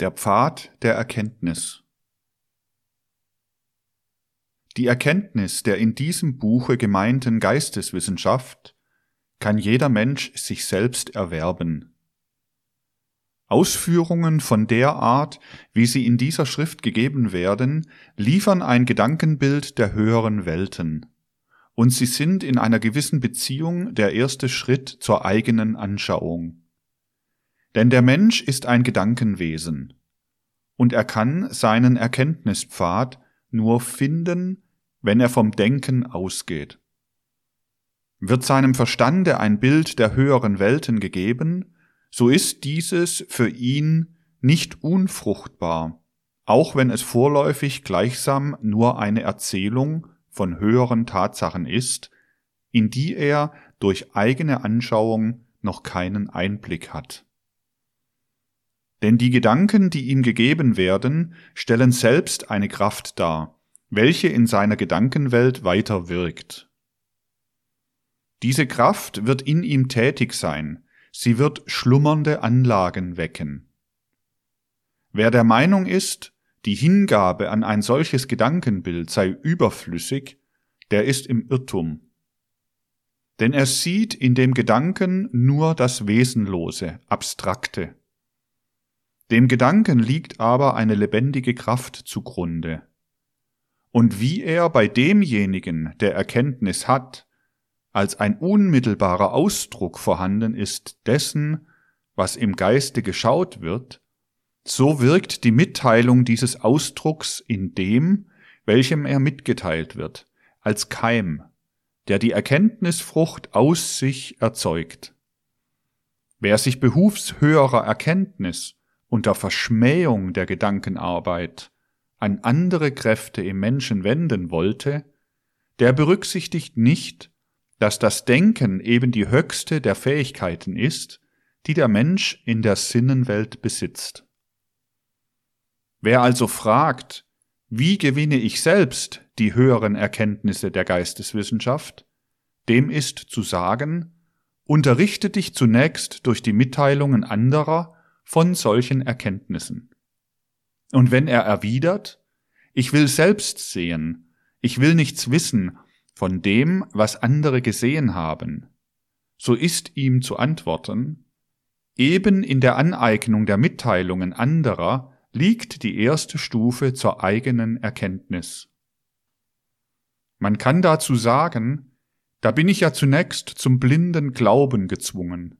Der Pfad der Erkenntnis Die Erkenntnis der in diesem Buche gemeinten Geisteswissenschaft kann jeder Mensch sich selbst erwerben. Ausführungen von der Art, wie sie in dieser Schrift gegeben werden, liefern ein Gedankenbild der höheren Welten, und sie sind in einer gewissen Beziehung der erste Schritt zur eigenen Anschauung. Denn der Mensch ist ein Gedankenwesen, und er kann seinen Erkenntnispfad nur finden, wenn er vom Denken ausgeht. Wird seinem Verstande ein Bild der höheren Welten gegeben, so ist dieses für ihn nicht unfruchtbar, auch wenn es vorläufig gleichsam nur eine Erzählung von höheren Tatsachen ist, in die er durch eigene Anschauung noch keinen Einblick hat. Denn die Gedanken, die ihm gegeben werden, stellen selbst eine Kraft dar, welche in seiner Gedankenwelt weiter wirkt. Diese Kraft wird in ihm tätig sein, sie wird schlummernde Anlagen wecken. Wer der Meinung ist, die Hingabe an ein solches Gedankenbild sei überflüssig, der ist im Irrtum. Denn er sieht in dem Gedanken nur das Wesenlose, Abstrakte. Dem Gedanken liegt aber eine lebendige Kraft zugrunde. Und wie er bei demjenigen, der Erkenntnis hat, als ein unmittelbarer Ausdruck vorhanden ist dessen, was im Geiste geschaut wird, so wirkt die Mitteilung dieses Ausdrucks in dem, welchem er mitgeteilt wird, als Keim, der die Erkenntnisfrucht aus sich erzeugt. Wer sich behufs höherer Erkenntnis unter Verschmähung der Gedankenarbeit an andere Kräfte im Menschen wenden wollte, der berücksichtigt nicht, dass das Denken eben die höchste der Fähigkeiten ist, die der Mensch in der Sinnenwelt besitzt. Wer also fragt, wie gewinne ich selbst die höheren Erkenntnisse der Geisteswissenschaft, dem ist zu sagen, unterrichte dich zunächst durch die Mitteilungen anderer von solchen Erkenntnissen. Und wenn er erwidert, ich will selbst sehen, ich will nichts wissen von dem, was andere gesehen haben, so ist ihm zu antworten, eben in der Aneignung der Mitteilungen anderer liegt die erste Stufe zur eigenen Erkenntnis. Man kann dazu sagen, da bin ich ja zunächst zum blinden Glauben gezwungen.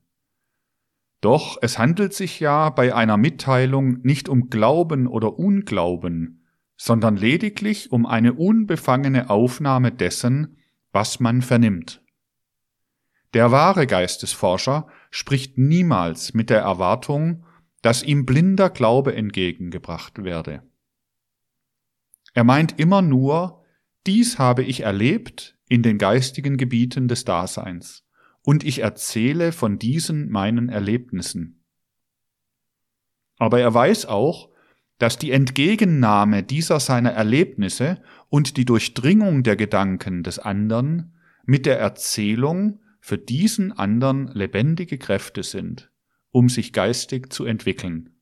Doch es handelt sich ja bei einer Mitteilung nicht um Glauben oder Unglauben, sondern lediglich um eine unbefangene Aufnahme dessen, was man vernimmt. Der wahre Geistesforscher spricht niemals mit der Erwartung, dass ihm blinder Glaube entgegengebracht werde. Er meint immer nur, dies habe ich erlebt in den geistigen Gebieten des Daseins und ich erzähle von diesen meinen Erlebnissen. Aber er weiß auch, dass die Entgegennahme dieser seiner Erlebnisse und die Durchdringung der Gedanken des anderen mit der Erzählung für diesen anderen lebendige Kräfte sind, um sich geistig zu entwickeln.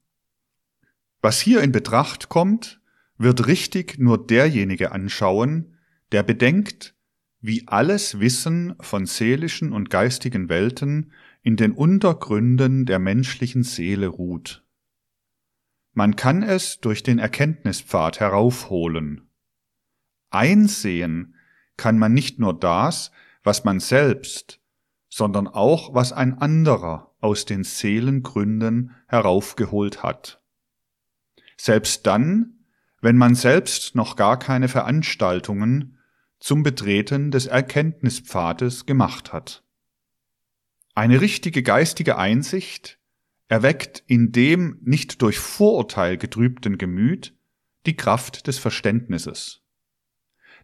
Was hier in Betracht kommt, wird richtig nur derjenige anschauen, der bedenkt, wie alles Wissen von seelischen und geistigen Welten in den Untergründen der menschlichen Seele ruht. Man kann es durch den Erkenntnispfad heraufholen. Einsehen kann man nicht nur das, was man selbst, sondern auch was ein anderer aus den Seelengründen heraufgeholt hat. Selbst dann, wenn man selbst noch gar keine Veranstaltungen zum Betreten des Erkenntnispfades gemacht hat. Eine richtige geistige Einsicht erweckt in dem nicht durch Vorurteil getrübten Gemüt die Kraft des Verständnisses.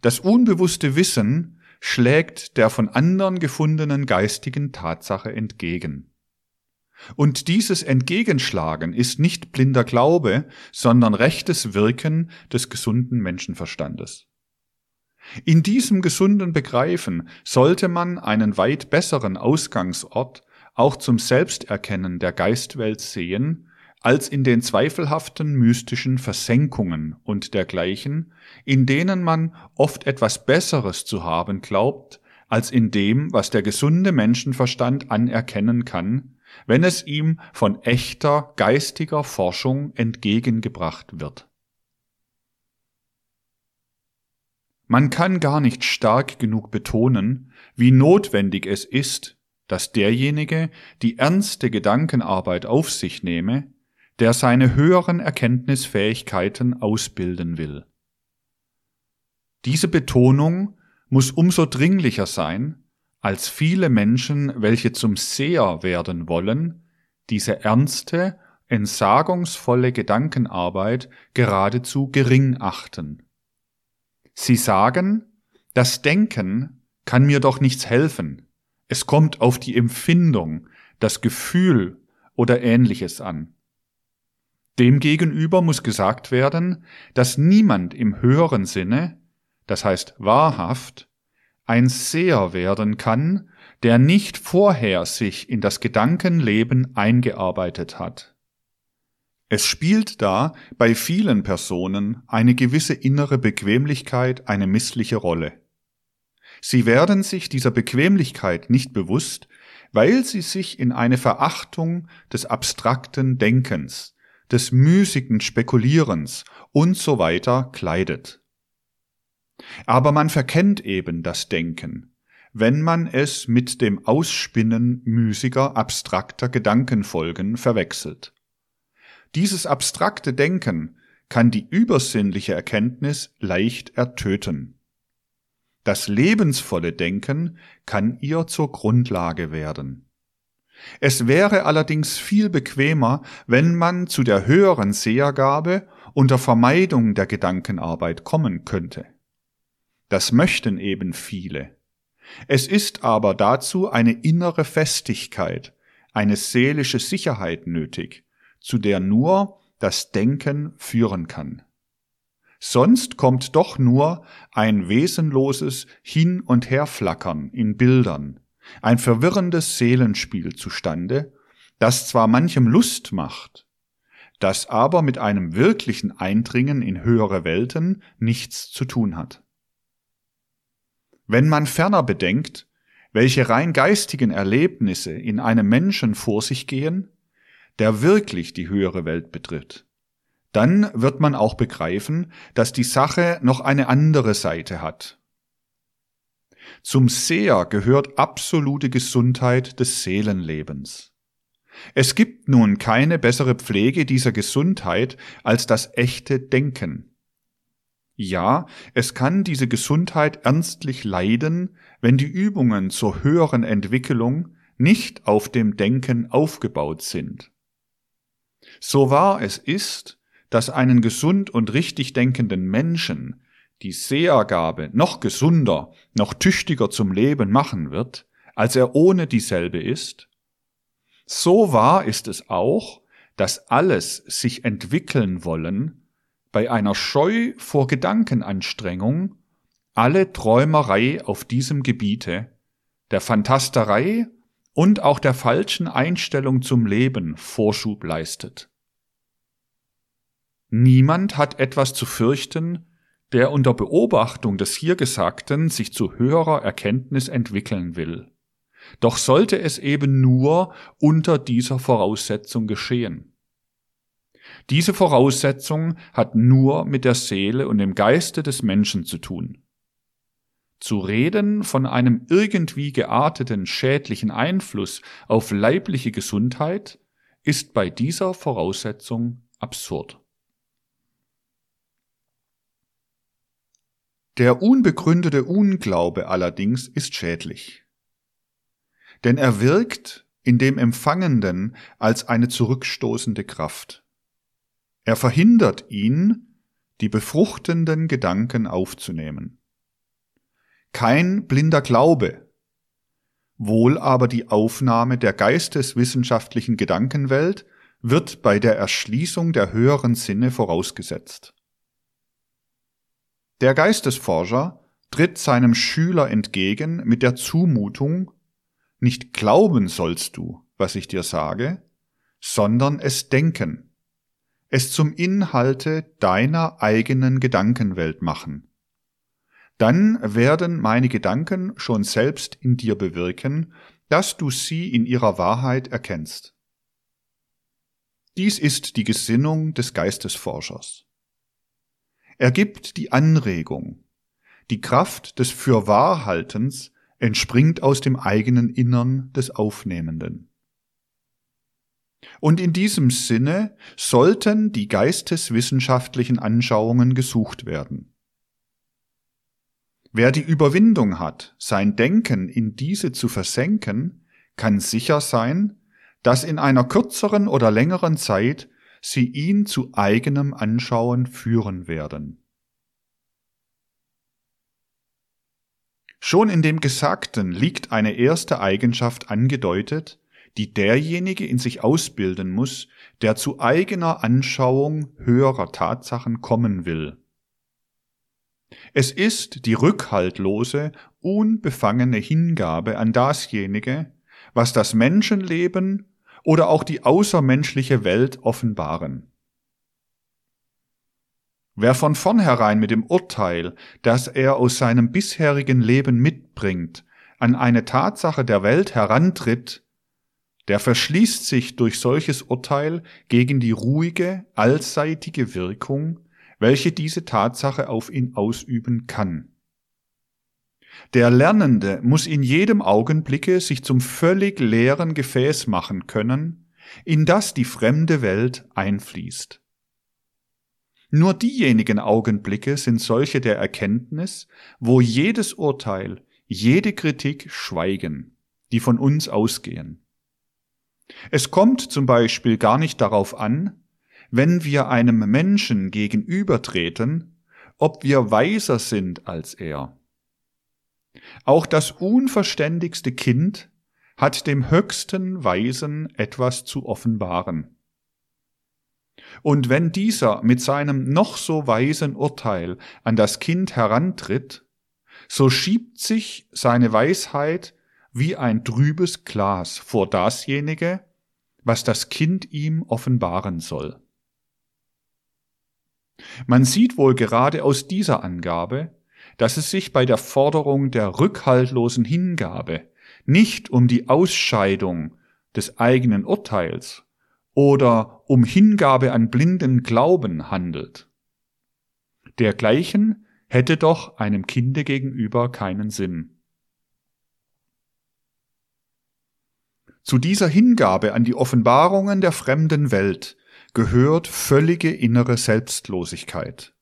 Das unbewusste Wissen schlägt der von anderen gefundenen geistigen Tatsache entgegen. Und dieses Entgegenschlagen ist nicht blinder Glaube, sondern rechtes Wirken des gesunden Menschenverstandes. In diesem gesunden Begreifen sollte man einen weit besseren Ausgangsort auch zum Selbsterkennen der Geistwelt sehen, als in den zweifelhaften mystischen Versenkungen und dergleichen, in denen man oft etwas Besseres zu haben glaubt, als in dem, was der gesunde Menschenverstand anerkennen kann, wenn es ihm von echter geistiger Forschung entgegengebracht wird. Man kann gar nicht stark genug betonen, wie notwendig es ist, dass derjenige die ernste Gedankenarbeit auf sich nehme, der seine höheren Erkenntnisfähigkeiten ausbilden will. Diese Betonung muss umso dringlicher sein, als viele Menschen, welche zum Seher werden wollen, diese ernste, entsagungsvolle Gedankenarbeit geradezu gering achten. Sie sagen, das Denken kann mir doch nichts helfen. Es kommt auf die Empfindung, das Gefühl oder ähnliches an. Demgegenüber muss gesagt werden, dass niemand im höheren Sinne, das heißt wahrhaft, ein Seher werden kann, der nicht vorher sich in das Gedankenleben eingearbeitet hat. Es spielt da bei vielen Personen eine gewisse innere Bequemlichkeit eine missliche Rolle. Sie werden sich dieser Bequemlichkeit nicht bewusst, weil sie sich in eine Verachtung des abstrakten Denkens, des müßigen Spekulierens und so weiter kleidet. Aber man verkennt eben das Denken, wenn man es mit dem Ausspinnen müßiger, abstrakter Gedankenfolgen verwechselt. Dieses abstrakte Denken kann die übersinnliche Erkenntnis leicht ertöten. Das lebensvolle Denken kann ihr zur Grundlage werden. Es wäre allerdings viel bequemer, wenn man zu der höheren Sehergabe unter Vermeidung der Gedankenarbeit kommen könnte. Das möchten eben viele. Es ist aber dazu eine innere Festigkeit, eine seelische Sicherheit nötig, zu der nur das Denken führen kann. Sonst kommt doch nur ein wesenloses Hin- und Herflackern in Bildern, ein verwirrendes Seelenspiel zustande, das zwar manchem Lust macht, das aber mit einem wirklichen Eindringen in höhere Welten nichts zu tun hat. Wenn man ferner bedenkt, welche rein geistigen Erlebnisse in einem Menschen vor sich gehen, der wirklich die höhere Welt betritt, dann wird man auch begreifen, dass die Sache noch eine andere Seite hat zum Seher gehört absolute Gesundheit des Seelenlebens. Es gibt nun keine bessere Pflege dieser Gesundheit als das echte Denken. Ja, es kann diese Gesundheit ernstlich leiden, wenn die Übungen zur höheren Entwicklung nicht auf dem Denken aufgebaut sind. So wahr es ist, dass einen gesund und richtig denkenden Menschen die Sehergabe noch gesunder, noch tüchtiger zum Leben machen wird, als er ohne dieselbe ist, so wahr ist es auch, dass alles sich entwickeln wollen bei einer Scheu vor Gedankenanstrengung, alle Träumerei auf diesem Gebiete, der Fantasterei und auch der falschen Einstellung zum Leben Vorschub leistet. Niemand hat etwas zu fürchten, der unter Beobachtung des hier Gesagten sich zu höherer Erkenntnis entwickeln will. Doch sollte es eben nur unter dieser Voraussetzung geschehen. Diese Voraussetzung hat nur mit der Seele und dem Geiste des Menschen zu tun. Zu reden von einem irgendwie gearteten schädlichen Einfluss auf leibliche Gesundheit ist bei dieser Voraussetzung absurd. Der unbegründete Unglaube allerdings ist schädlich. Denn er wirkt in dem Empfangenden als eine zurückstoßende Kraft. Er verhindert ihn, die befruchtenden Gedanken aufzunehmen. Kein blinder Glaube, wohl aber die Aufnahme der geisteswissenschaftlichen Gedankenwelt wird bei der Erschließung der höheren Sinne vorausgesetzt. Der Geistesforscher tritt seinem Schüler entgegen mit der Zumutung, nicht glauben sollst du, was ich dir sage, sondern es denken. es zum Inhalte deiner eigenen Gedankenwelt machen. Dann werden meine Gedanken schon selbst in dir bewirken, dass du sie in ihrer Wahrheit erkennst. Dies ist die Gesinnung des Geistesforschers. Er gibt die Anregung. Die Kraft des Fürwahrhaltens entspringt aus dem eigenen Innern des Aufnehmenden. Und in diesem Sinne sollten die geisteswissenschaftlichen Anschauungen gesucht werden. Wer die Überwindung hat, sein Denken in diese zu versenken, kann sicher sein, dass in einer kürzeren oder längeren Zeit sie ihn zu eigenem Anschauen führen werden. Schon in dem Gesagten liegt eine erste Eigenschaft angedeutet, die derjenige in sich ausbilden muss, der zu eigener Anschauung höherer Tatsachen kommen will. Es ist die rückhaltlose, unbefangene Hingabe an dasjenige, was das Menschenleben oder auch die außermenschliche Welt offenbaren. Wer von vornherein mit dem Urteil, das er aus seinem bisherigen Leben mitbringt, an eine Tatsache der Welt herantritt, der verschließt sich durch solches Urteil gegen die ruhige, allseitige Wirkung, welche diese Tatsache auf ihn ausüben kann. Der Lernende muss in jedem Augenblicke sich zum völlig leeren Gefäß machen können, in das die fremde Welt einfließt. Nur diejenigen Augenblicke sind solche der Erkenntnis, wo jedes Urteil, jede Kritik schweigen, die von uns ausgehen. Es kommt zum Beispiel gar nicht darauf an, wenn wir einem Menschen gegenübertreten, ob wir weiser sind als er. Auch das unverständigste Kind hat dem höchsten Weisen etwas zu offenbaren. Und wenn dieser mit seinem noch so weisen Urteil an das Kind herantritt, so schiebt sich seine Weisheit wie ein trübes Glas vor dasjenige, was das Kind ihm offenbaren soll. Man sieht wohl gerade aus dieser Angabe, dass es sich bei der Forderung der rückhaltlosen Hingabe nicht um die Ausscheidung des eigenen Urteils oder um Hingabe an blinden Glauben handelt. Dergleichen hätte doch einem Kinde gegenüber keinen Sinn. Zu dieser Hingabe an die Offenbarungen der fremden Welt gehört völlige innere Selbstlosigkeit.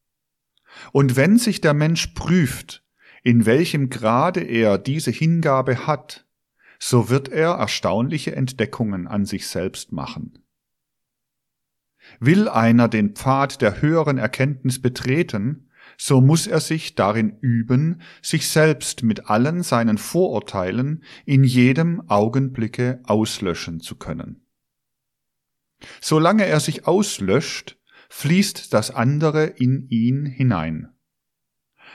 Und wenn sich der Mensch prüft, in welchem Grade er diese Hingabe hat, so wird er erstaunliche Entdeckungen an sich selbst machen. Will einer den Pfad der höheren Erkenntnis betreten, so muss er sich darin üben, sich selbst mit allen seinen Vorurteilen in jedem Augenblicke auslöschen zu können. Solange er sich auslöscht, fließt das andere in ihn hinein.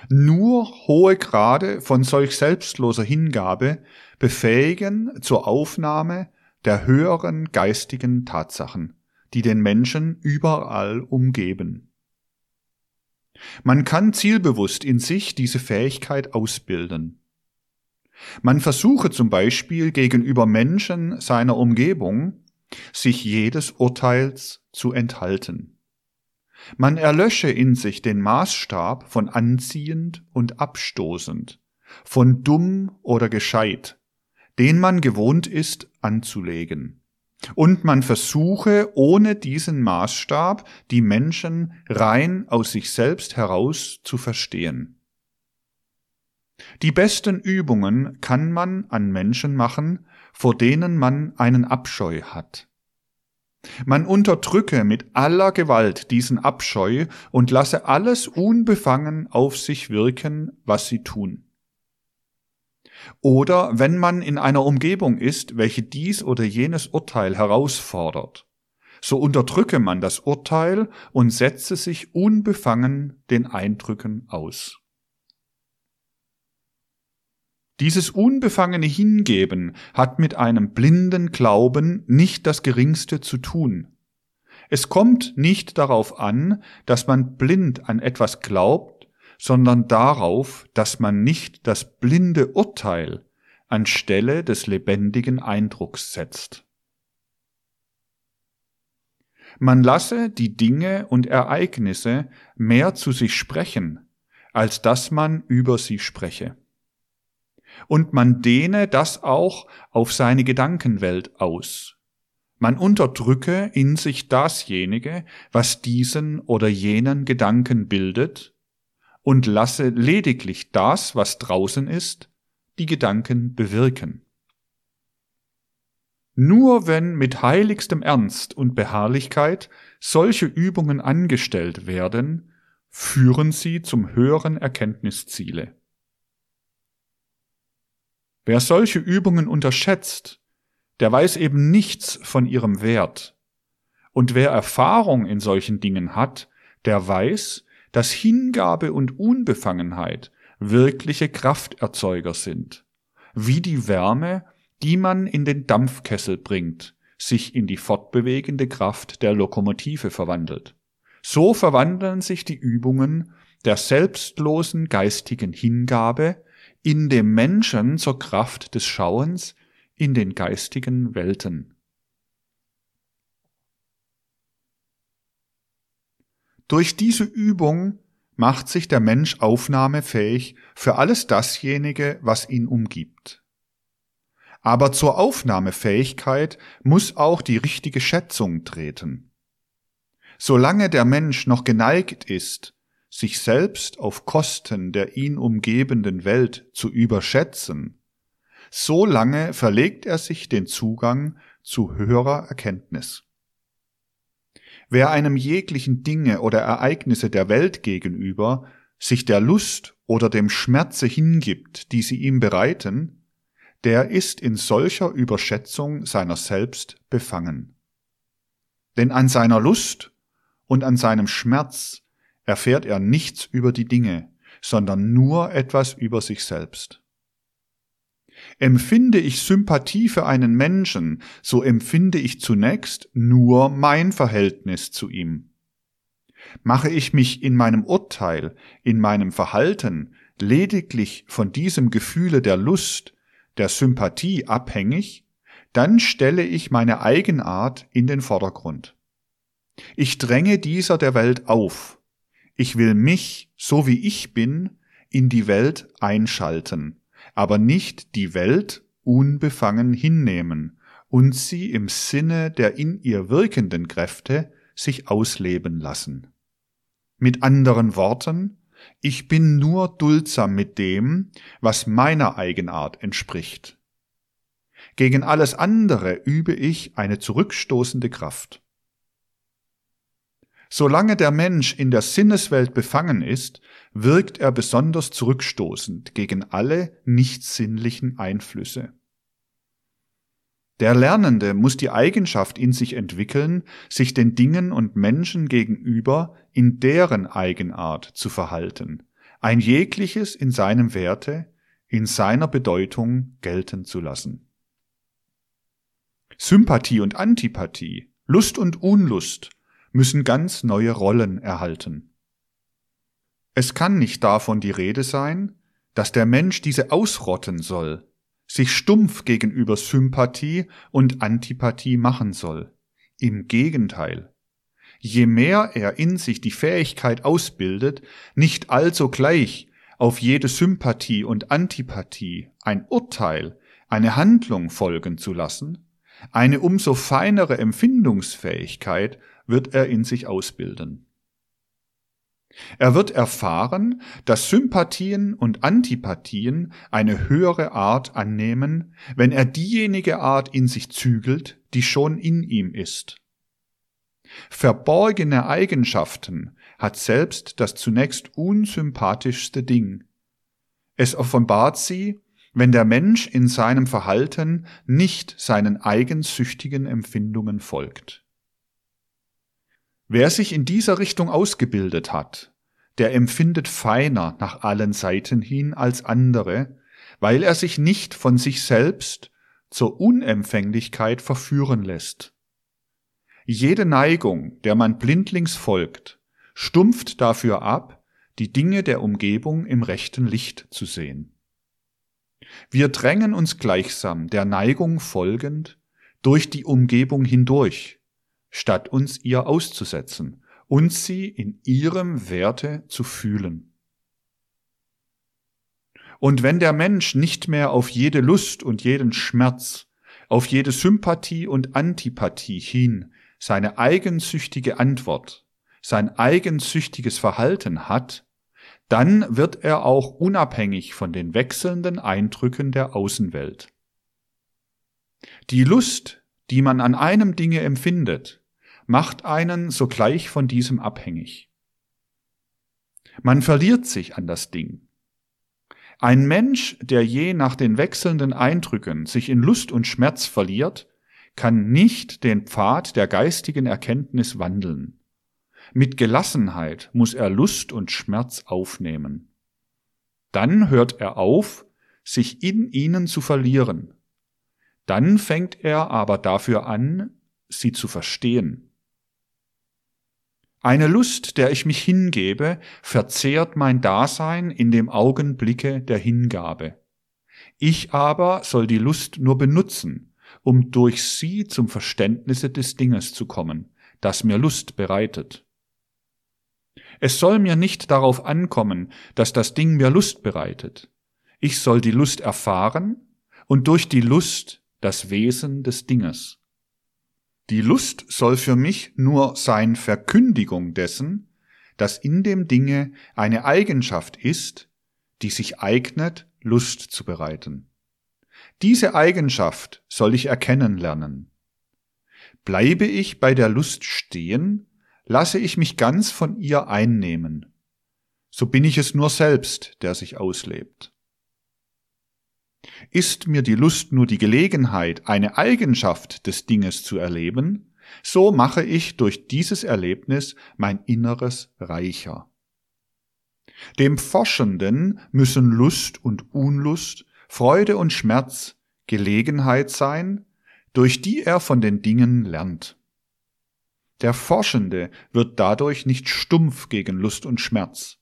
Nur hohe Grade von solch selbstloser Hingabe befähigen zur Aufnahme der höheren geistigen Tatsachen, die den Menschen überall umgeben. Man kann zielbewusst in sich diese Fähigkeit ausbilden. Man versuche zum Beispiel gegenüber Menschen seiner Umgebung, sich jedes Urteils zu enthalten. Man erlösche in sich den Maßstab von anziehend und abstoßend, von dumm oder gescheit, den man gewohnt ist anzulegen. Und man versuche ohne diesen Maßstab die Menschen rein aus sich selbst heraus zu verstehen. Die besten Übungen kann man an Menschen machen, vor denen man einen Abscheu hat. Man unterdrücke mit aller Gewalt diesen Abscheu und lasse alles unbefangen auf sich wirken, was sie tun. Oder wenn man in einer Umgebung ist, welche dies oder jenes Urteil herausfordert, so unterdrücke man das Urteil und setze sich unbefangen den Eindrücken aus. Dieses unbefangene Hingeben hat mit einem blinden Glauben nicht das geringste zu tun. Es kommt nicht darauf an, dass man blind an etwas glaubt, sondern darauf, dass man nicht das blinde Urteil anstelle des lebendigen Eindrucks setzt. Man lasse die Dinge und Ereignisse mehr zu sich sprechen, als dass man über sie spreche. Und man dehne das auch auf seine Gedankenwelt aus. Man unterdrücke in sich dasjenige, was diesen oder jenen Gedanken bildet, und lasse lediglich das, was draußen ist, die Gedanken bewirken. Nur wenn mit heiligstem Ernst und Beharrlichkeit solche Übungen angestellt werden, führen sie zum höheren Erkenntnisziele. Wer solche Übungen unterschätzt, der weiß eben nichts von ihrem Wert. Und wer Erfahrung in solchen Dingen hat, der weiß, dass Hingabe und Unbefangenheit wirkliche Krafterzeuger sind, wie die Wärme die man in den Dampfkessel bringt, sich in die fortbewegende Kraft der Lokomotive verwandelt. So verwandeln sich die Übungen der selbstlosen geistigen Hingabe in dem Menschen zur Kraft des Schauens in den geistigen Welten. Durch diese Übung macht sich der Mensch aufnahmefähig für alles dasjenige, was ihn umgibt. Aber zur Aufnahmefähigkeit muss auch die richtige Schätzung treten. Solange der Mensch noch geneigt ist, sich selbst auf Kosten der ihn umgebenden Welt zu überschätzen, so lange verlegt er sich den Zugang zu höherer Erkenntnis. Wer einem jeglichen Dinge oder Ereignisse der Welt gegenüber sich der Lust oder dem Schmerze hingibt, die sie ihm bereiten, der ist in solcher Überschätzung seiner selbst befangen. Denn an seiner Lust und an seinem Schmerz erfährt er nichts über die Dinge, sondern nur etwas über sich selbst. Empfinde ich Sympathie für einen Menschen, so empfinde ich zunächst nur mein Verhältnis zu ihm. Mache ich mich in meinem Urteil, in meinem Verhalten lediglich von diesem Gefühle der Lust, der Sympathie abhängig, dann stelle ich meine Eigenart in den Vordergrund. Ich dränge dieser der Welt auf. Ich will mich, so wie ich bin, in die Welt einschalten, aber nicht die Welt unbefangen hinnehmen und sie im Sinne der in ihr wirkenden Kräfte sich ausleben lassen. Mit anderen Worten, ich bin nur duldsam mit dem, was meiner Eigenart entspricht. Gegen alles andere übe ich eine zurückstoßende Kraft. Solange der Mensch in der Sinneswelt befangen ist, wirkt er besonders zurückstoßend gegen alle nicht sinnlichen Einflüsse. Der Lernende muss die Eigenschaft in sich entwickeln, sich den Dingen und Menschen gegenüber in deren Eigenart zu verhalten, ein jegliches in seinem Werte, in seiner Bedeutung gelten zu lassen. Sympathie und Antipathie, Lust und Unlust müssen ganz neue Rollen erhalten. Es kann nicht davon die Rede sein, dass der Mensch diese ausrotten soll, sich stumpf gegenüber Sympathie und Antipathie machen soll. Im Gegenteil. Je mehr er in sich die Fähigkeit ausbildet, nicht also gleich auf jede Sympathie und Antipathie ein Urteil, eine Handlung folgen zu lassen, eine umso feinere Empfindungsfähigkeit wird er in sich ausbilden. Er wird erfahren, dass Sympathien und Antipathien eine höhere Art annehmen, wenn er diejenige Art in sich zügelt, die schon in ihm ist. Verborgene Eigenschaften hat selbst das zunächst unsympathischste Ding. Es offenbart sie, wenn der Mensch in seinem Verhalten nicht seinen eigensüchtigen Empfindungen folgt. Wer sich in dieser Richtung ausgebildet hat, der empfindet feiner nach allen Seiten hin als andere, weil er sich nicht von sich selbst zur Unempfänglichkeit verführen lässt. Jede Neigung, der man blindlings folgt, stumpft dafür ab, die Dinge der Umgebung im rechten Licht zu sehen. Wir drängen uns gleichsam der Neigung folgend durch die Umgebung hindurch, statt uns ihr auszusetzen und sie in ihrem Werte zu fühlen. Und wenn der Mensch nicht mehr auf jede Lust und jeden Schmerz, auf jede Sympathie und Antipathie hin seine eigensüchtige Antwort, sein eigensüchtiges Verhalten hat, dann wird er auch unabhängig von den wechselnden Eindrücken der Außenwelt. Die Lust, die man an einem Dinge empfindet, macht einen sogleich von diesem abhängig. Man verliert sich an das Ding. Ein Mensch, der je nach den wechselnden Eindrücken sich in Lust und Schmerz verliert, kann nicht den Pfad der geistigen Erkenntnis wandeln. Mit Gelassenheit muss er Lust und Schmerz aufnehmen. Dann hört er auf, sich in ihnen zu verlieren. Dann fängt er aber dafür an, sie zu verstehen. Eine Lust, der ich mich hingebe, verzehrt mein Dasein in dem Augenblicke der Hingabe. Ich aber soll die Lust nur benutzen, um durch sie zum Verständnisse des Dinges zu kommen, das mir Lust bereitet. Es soll mir nicht darauf ankommen, dass das Ding mir Lust bereitet. Ich soll die Lust erfahren und durch die Lust das Wesen des Dinges. Die Lust soll für mich nur sein Verkündigung dessen, dass in dem Dinge eine Eigenschaft ist, die sich eignet, Lust zu bereiten. Diese Eigenschaft soll ich erkennen lernen. Bleibe ich bei der Lust stehen, lasse ich mich ganz von ihr einnehmen. So bin ich es nur selbst, der sich auslebt. Ist mir die Lust nur die Gelegenheit, eine Eigenschaft des Dinges zu erleben, so mache ich durch dieses Erlebnis mein Inneres reicher. Dem Forschenden müssen Lust und Unlust, Freude und Schmerz Gelegenheit sein, durch die er von den Dingen lernt. Der Forschende wird dadurch nicht stumpf gegen Lust und Schmerz,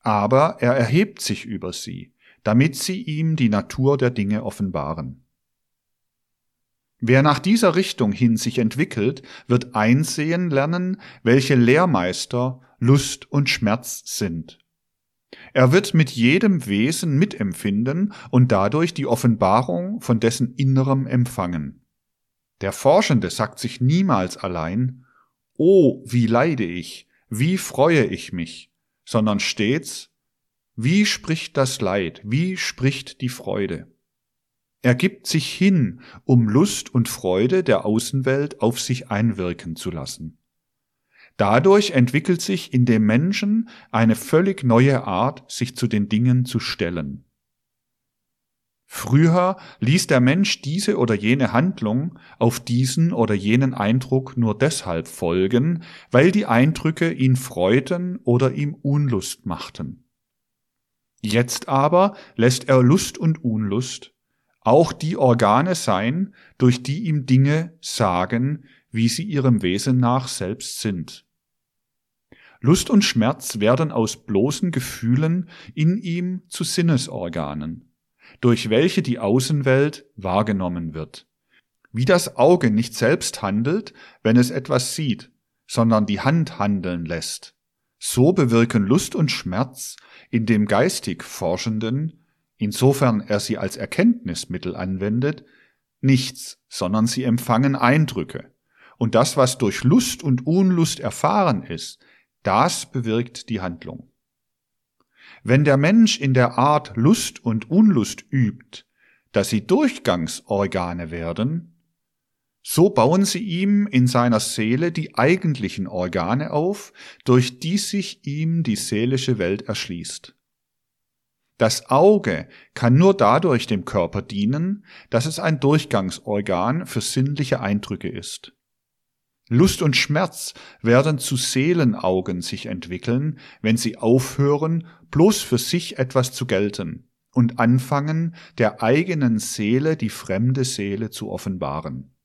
aber er erhebt sich über sie, damit sie ihm die Natur der Dinge offenbaren. Wer nach dieser Richtung hin sich entwickelt, wird einsehen lernen, welche Lehrmeister Lust und Schmerz sind. Er wird mit jedem Wesen mitempfinden und dadurch die Offenbarung von dessen Innerem empfangen. Der Forschende sagt sich niemals allein, Oh, wie leide ich, wie freue ich mich, sondern stets, wie spricht das Leid, wie spricht die Freude. Er gibt sich hin, um Lust und Freude der Außenwelt auf sich einwirken zu lassen. Dadurch entwickelt sich in dem Menschen eine völlig neue Art, sich zu den Dingen zu stellen. Früher ließ der Mensch diese oder jene Handlung auf diesen oder jenen Eindruck nur deshalb folgen, weil die Eindrücke ihn freuten oder ihm Unlust machten. Jetzt aber lässt er Lust und Unlust auch die Organe sein, durch die ihm Dinge sagen, wie sie ihrem Wesen nach selbst sind. Lust und Schmerz werden aus bloßen Gefühlen in ihm zu Sinnesorganen durch welche die Außenwelt wahrgenommen wird. Wie das Auge nicht selbst handelt, wenn es etwas sieht, sondern die Hand handeln lässt, so bewirken Lust und Schmerz in dem geistig Forschenden, insofern er sie als Erkenntnismittel anwendet, nichts, sondern sie empfangen Eindrücke. Und das, was durch Lust und Unlust erfahren ist, das bewirkt die Handlung. Wenn der Mensch in der Art Lust und Unlust übt, dass sie Durchgangsorgane werden, so bauen sie ihm in seiner Seele die eigentlichen Organe auf, durch die sich ihm die seelische Welt erschließt. Das Auge kann nur dadurch dem Körper dienen, dass es ein Durchgangsorgan für sinnliche Eindrücke ist. Lust und Schmerz werden zu Seelenaugen sich entwickeln, wenn sie aufhören, bloß für sich etwas zu gelten und anfangen, der eigenen Seele die fremde Seele zu offenbaren.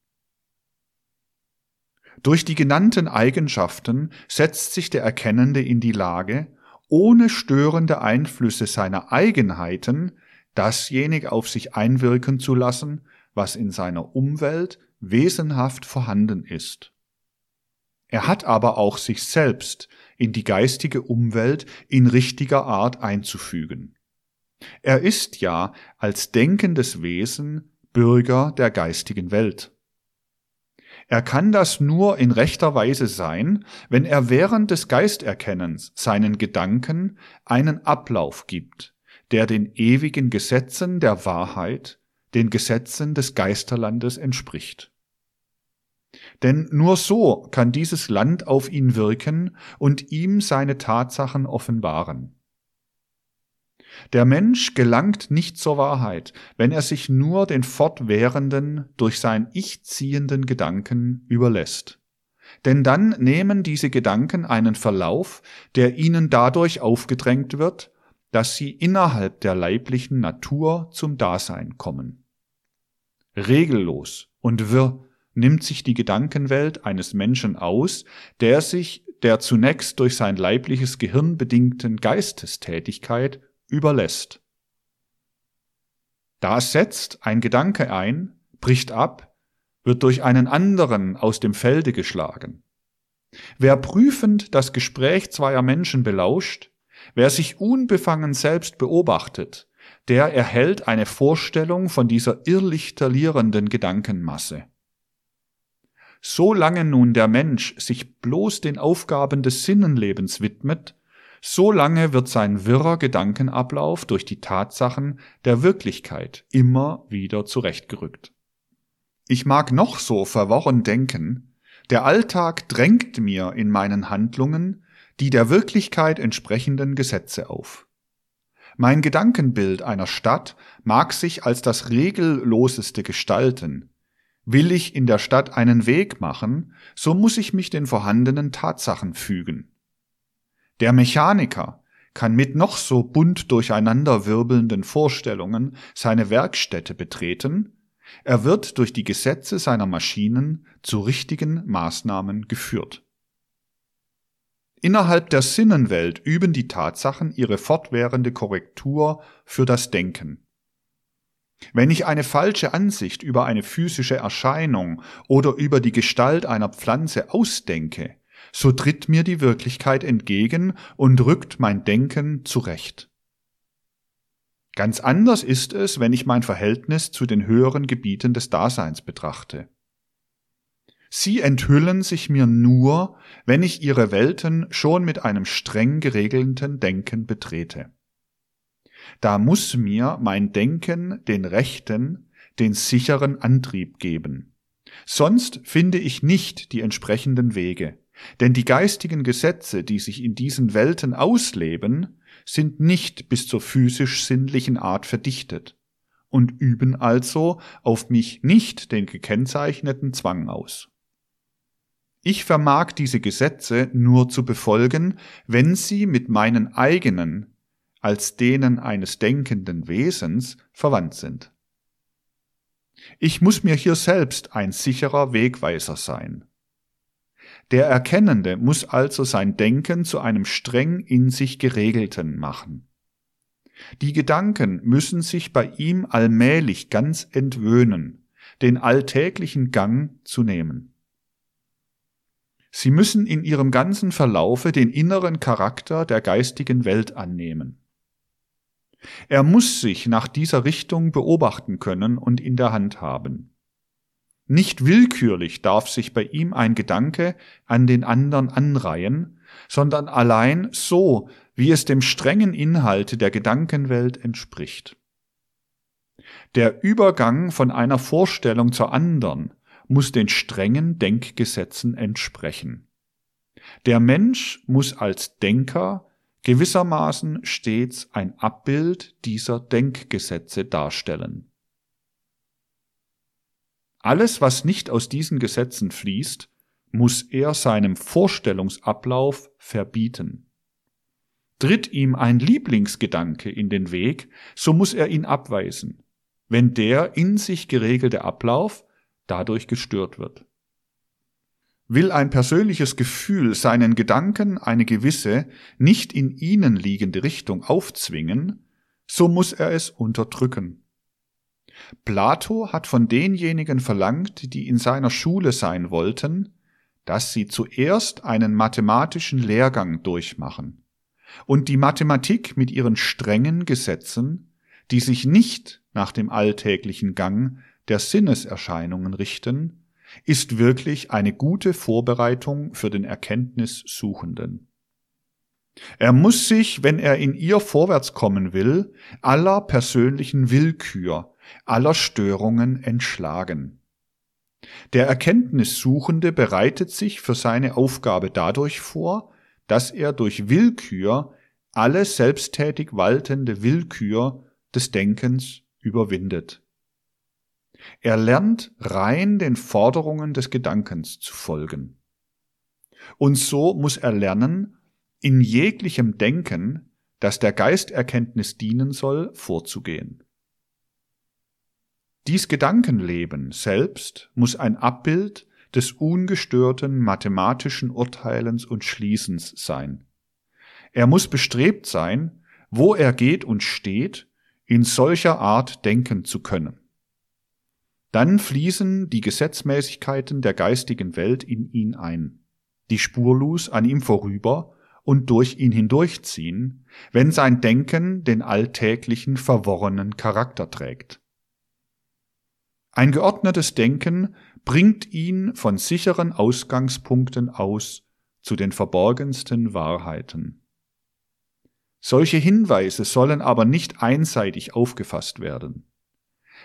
Durch die genannten Eigenschaften setzt sich der Erkennende in die Lage, ohne störende Einflüsse seiner Eigenheiten dasjenige auf sich einwirken zu lassen, was in seiner Umwelt wesenhaft vorhanden ist. Er hat aber auch sich selbst in die geistige Umwelt in richtiger Art einzufügen. Er ist ja als denkendes Wesen Bürger der geistigen Welt. Er kann das nur in rechter Weise sein, wenn er während des Geisterkennens seinen Gedanken einen Ablauf gibt, der den ewigen Gesetzen der Wahrheit, den Gesetzen des Geisterlandes entspricht. Denn nur so kann dieses Land auf ihn wirken und ihm seine Tatsachen offenbaren. Der Mensch gelangt nicht zur Wahrheit, wenn er sich nur den fortwährenden, durch sein Ich ziehenden Gedanken überlässt. Denn dann nehmen diese Gedanken einen Verlauf, der ihnen dadurch aufgedrängt wird, dass sie innerhalb der leiblichen Natur zum Dasein kommen. Regellos und wirr nimmt sich die Gedankenwelt eines Menschen aus, der sich der zunächst durch sein leibliches Gehirn bedingten Geistestätigkeit überlässt. Da setzt ein Gedanke ein, bricht ab, wird durch einen anderen aus dem Felde geschlagen. Wer prüfend das Gespräch zweier Menschen belauscht, wer sich unbefangen selbst beobachtet, der erhält eine Vorstellung von dieser irrlichterlierenden Gedankenmasse. Solange nun der Mensch sich bloß den Aufgaben des Sinnenlebens widmet, so lange wird sein wirrer Gedankenablauf durch die Tatsachen der Wirklichkeit immer wieder zurechtgerückt. Ich mag noch so verworren denken, der Alltag drängt mir in meinen Handlungen die der Wirklichkeit entsprechenden Gesetze auf. Mein Gedankenbild einer Stadt mag sich als das regelloseste gestalten. Will ich in der Stadt einen Weg machen, so muss ich mich den vorhandenen Tatsachen fügen. Der Mechaniker kann mit noch so bunt durcheinanderwirbelnden Vorstellungen seine Werkstätte betreten, er wird durch die Gesetze seiner Maschinen zu richtigen Maßnahmen geführt. Innerhalb der Sinnenwelt üben die Tatsachen ihre fortwährende Korrektur für das Denken. Wenn ich eine falsche Ansicht über eine physische Erscheinung oder über die Gestalt einer Pflanze ausdenke, so tritt mir die Wirklichkeit entgegen und rückt mein Denken zurecht. Ganz anders ist es, wenn ich mein Verhältnis zu den höheren Gebieten des Daseins betrachte. Sie enthüllen sich mir nur, wenn ich ihre Welten schon mit einem streng geregelten Denken betrete. Da muss mir mein Denken den rechten, den sicheren Antrieb geben. Sonst finde ich nicht die entsprechenden Wege. Denn die geistigen Gesetze, die sich in diesen Welten ausleben, sind nicht bis zur physisch-sinnlichen Art verdichtet und üben also auf mich nicht den gekennzeichneten Zwang aus. Ich vermag diese Gesetze nur zu befolgen, wenn sie mit meinen eigenen, als denen eines denkenden Wesens, verwandt sind. Ich muss mir hier selbst ein sicherer Wegweiser sein. Der Erkennende muss also sein Denken zu einem streng in sich geregelten machen. Die Gedanken müssen sich bei ihm allmählich ganz entwöhnen, den alltäglichen Gang zu nehmen. Sie müssen in ihrem ganzen Verlaufe den inneren Charakter der geistigen Welt annehmen. Er muss sich nach dieser Richtung beobachten können und in der Hand haben. Nicht willkürlich darf sich bei ihm ein Gedanke an den anderen anreihen, sondern allein so, wie es dem strengen Inhalte der Gedankenwelt entspricht. Der Übergang von einer Vorstellung zur anderen muss den strengen Denkgesetzen entsprechen. Der Mensch muss als Denker gewissermaßen stets ein Abbild dieser Denkgesetze darstellen. Alles, was nicht aus diesen Gesetzen fließt, muss er seinem Vorstellungsablauf verbieten. Tritt ihm ein Lieblingsgedanke in den Weg, so muss er ihn abweisen, wenn der in sich geregelte Ablauf dadurch gestört wird. Will ein persönliches Gefühl seinen Gedanken eine gewisse, nicht in ihnen liegende Richtung aufzwingen, so muss er es unterdrücken. Plato hat von denjenigen verlangt, die in seiner Schule sein wollten, dass sie zuerst einen mathematischen Lehrgang durchmachen und die Mathematik mit ihren strengen Gesetzen, die sich nicht nach dem alltäglichen Gang der Sinneserscheinungen richten, ist wirklich eine gute Vorbereitung für den Erkenntnissuchenden. Er muss sich, wenn er in ihr vorwärts kommen will, aller persönlichen Willkür, aller Störungen entschlagen. Der Erkenntnissuchende bereitet sich für seine Aufgabe dadurch vor, dass er durch Willkür alle selbsttätig waltende Willkür des Denkens überwindet. Er lernt rein den Forderungen des Gedankens zu folgen. Und so muss er lernen, in jeglichem Denken, das der Geisterkenntnis dienen soll, vorzugehen. Dies Gedankenleben selbst muss ein Abbild des ungestörten mathematischen Urteilens und Schließens sein. Er muss bestrebt sein, wo er geht und steht, in solcher Art denken zu können. Dann fließen die Gesetzmäßigkeiten der geistigen Welt in ihn ein, die spurlos an ihm vorüber und durch ihn hindurchziehen, wenn sein Denken den alltäglichen verworrenen Charakter trägt. Ein geordnetes Denken bringt ihn von sicheren Ausgangspunkten aus zu den verborgensten Wahrheiten. Solche Hinweise sollen aber nicht einseitig aufgefasst werden.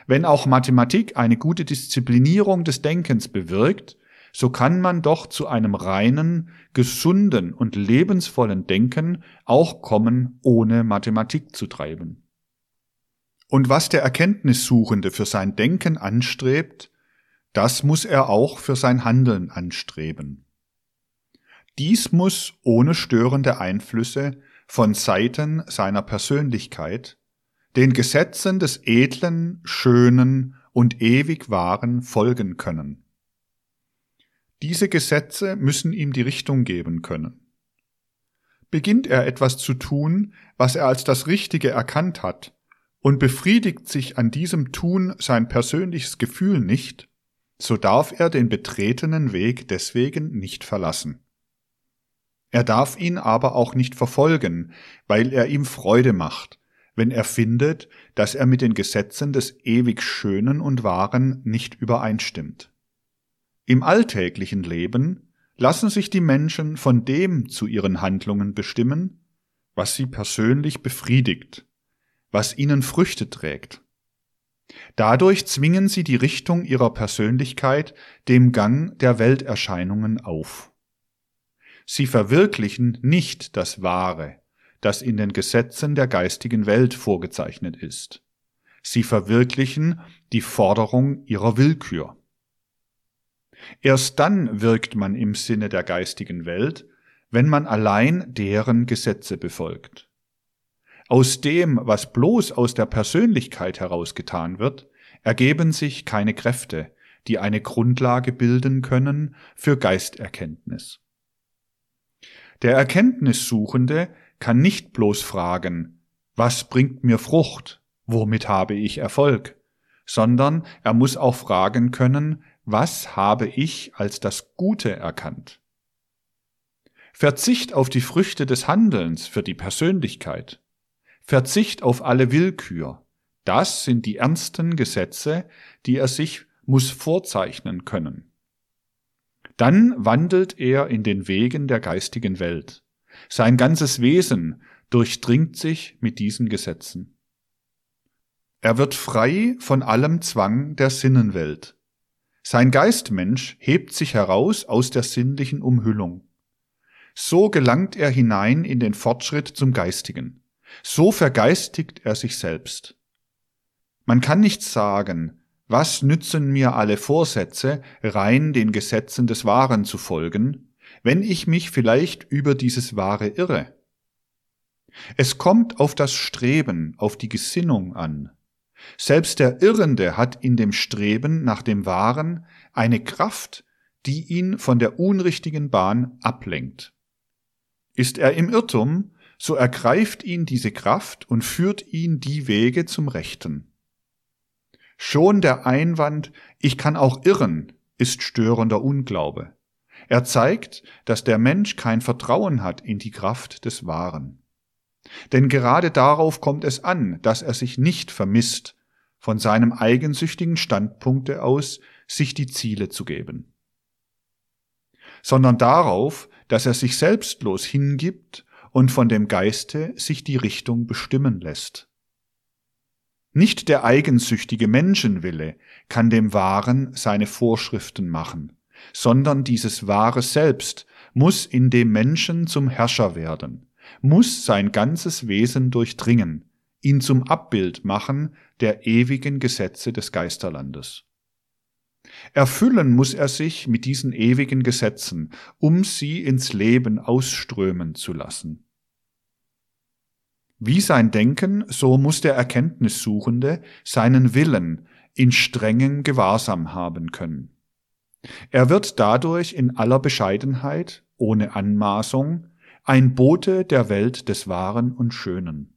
Wenn auch Mathematik eine gute Disziplinierung des Denkens bewirkt, so kann man doch zu einem reinen, gesunden und lebensvollen Denken auch kommen, ohne Mathematik zu treiben. Und was der Erkenntnissuchende für sein Denken anstrebt, das muss er auch für sein Handeln anstreben. Dies muss ohne störende Einflüsse von Seiten seiner Persönlichkeit den Gesetzen des Edlen, Schönen und ewig Wahren folgen können. Diese Gesetze müssen ihm die Richtung geben können. Beginnt er etwas zu tun, was er als das Richtige erkannt hat, und befriedigt sich an diesem Tun sein persönliches Gefühl nicht, so darf er den betretenen Weg deswegen nicht verlassen. Er darf ihn aber auch nicht verfolgen, weil er ihm Freude macht, wenn er findet, dass er mit den Gesetzen des ewig Schönen und Wahren nicht übereinstimmt. Im alltäglichen Leben lassen sich die Menschen von dem zu ihren Handlungen bestimmen, was sie persönlich befriedigt, was ihnen Früchte trägt. Dadurch zwingen sie die Richtung ihrer Persönlichkeit dem Gang der Welterscheinungen auf. Sie verwirklichen nicht das Wahre, das in den Gesetzen der geistigen Welt vorgezeichnet ist. Sie verwirklichen die Forderung ihrer Willkür. Erst dann wirkt man im Sinne der geistigen Welt, wenn man allein deren Gesetze befolgt. Aus dem, was bloß aus der Persönlichkeit herausgetan wird, ergeben sich keine Kräfte, die eine Grundlage bilden können für Geisterkenntnis. Der Erkenntnissuchende kann nicht bloß fragen, was bringt mir Frucht, womit habe ich Erfolg, sondern er muss auch fragen können, was habe ich als das Gute erkannt. Verzicht auf die Früchte des Handelns für die Persönlichkeit, Verzicht auf alle Willkür, das sind die ernsten Gesetze, die er sich muss vorzeichnen können. Dann wandelt er in den Wegen der geistigen Welt. Sein ganzes Wesen durchdringt sich mit diesen Gesetzen. Er wird frei von allem Zwang der Sinnenwelt. Sein Geistmensch hebt sich heraus aus der sinnlichen Umhüllung. So gelangt er hinein in den Fortschritt zum Geistigen. So vergeistigt er sich selbst. Man kann nicht sagen, was nützen mir alle Vorsätze, rein den Gesetzen des Wahren zu folgen, wenn ich mich vielleicht über dieses Wahre irre. Es kommt auf das Streben, auf die Gesinnung an. Selbst der Irrende hat in dem Streben nach dem Wahren eine Kraft, die ihn von der unrichtigen Bahn ablenkt. Ist er im Irrtum, so ergreift ihn diese Kraft und führt ihn die Wege zum Rechten. Schon der Einwand, ich kann auch irren, ist störender Unglaube. Er zeigt, dass der Mensch kein Vertrauen hat in die Kraft des Wahren. Denn gerade darauf kommt es an, dass er sich nicht vermisst, von seinem eigensüchtigen Standpunkte aus sich die Ziele zu geben, sondern darauf, dass er sich selbstlos hingibt und von dem Geiste sich die Richtung bestimmen lässt. Nicht der eigensüchtige Menschenwille kann dem Wahren seine Vorschriften machen, sondern dieses Wahre selbst muss in dem Menschen zum Herrscher werden, muss sein ganzes Wesen durchdringen, ihn zum Abbild machen der ewigen Gesetze des Geisterlandes. Erfüllen muss er sich mit diesen ewigen Gesetzen, um sie ins Leben ausströmen zu lassen. Wie sein Denken, so muss der Erkenntnissuchende seinen Willen in strengen Gewahrsam haben können. Er wird dadurch in aller Bescheidenheit, ohne Anmaßung, ein Bote der Welt des Wahren und Schönen.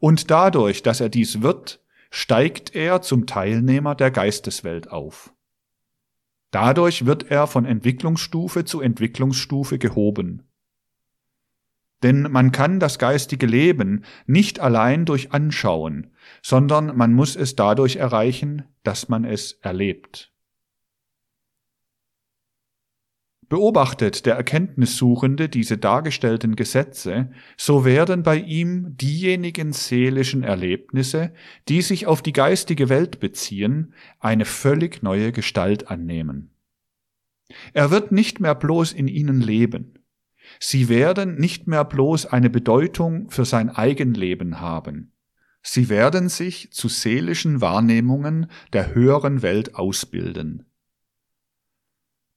Und dadurch, dass er dies wird, steigt er zum Teilnehmer der Geisteswelt auf. Dadurch wird er von Entwicklungsstufe zu Entwicklungsstufe gehoben. Denn man kann das geistige Leben nicht allein durch Anschauen, sondern man muss es dadurch erreichen, dass man es erlebt. Beobachtet der Erkenntnissuchende diese dargestellten Gesetze, so werden bei ihm diejenigen seelischen Erlebnisse, die sich auf die geistige Welt beziehen, eine völlig neue Gestalt annehmen. Er wird nicht mehr bloß in ihnen leben. Sie werden nicht mehr bloß eine Bedeutung für sein Eigenleben haben. Sie werden sich zu seelischen Wahrnehmungen der höheren Welt ausbilden.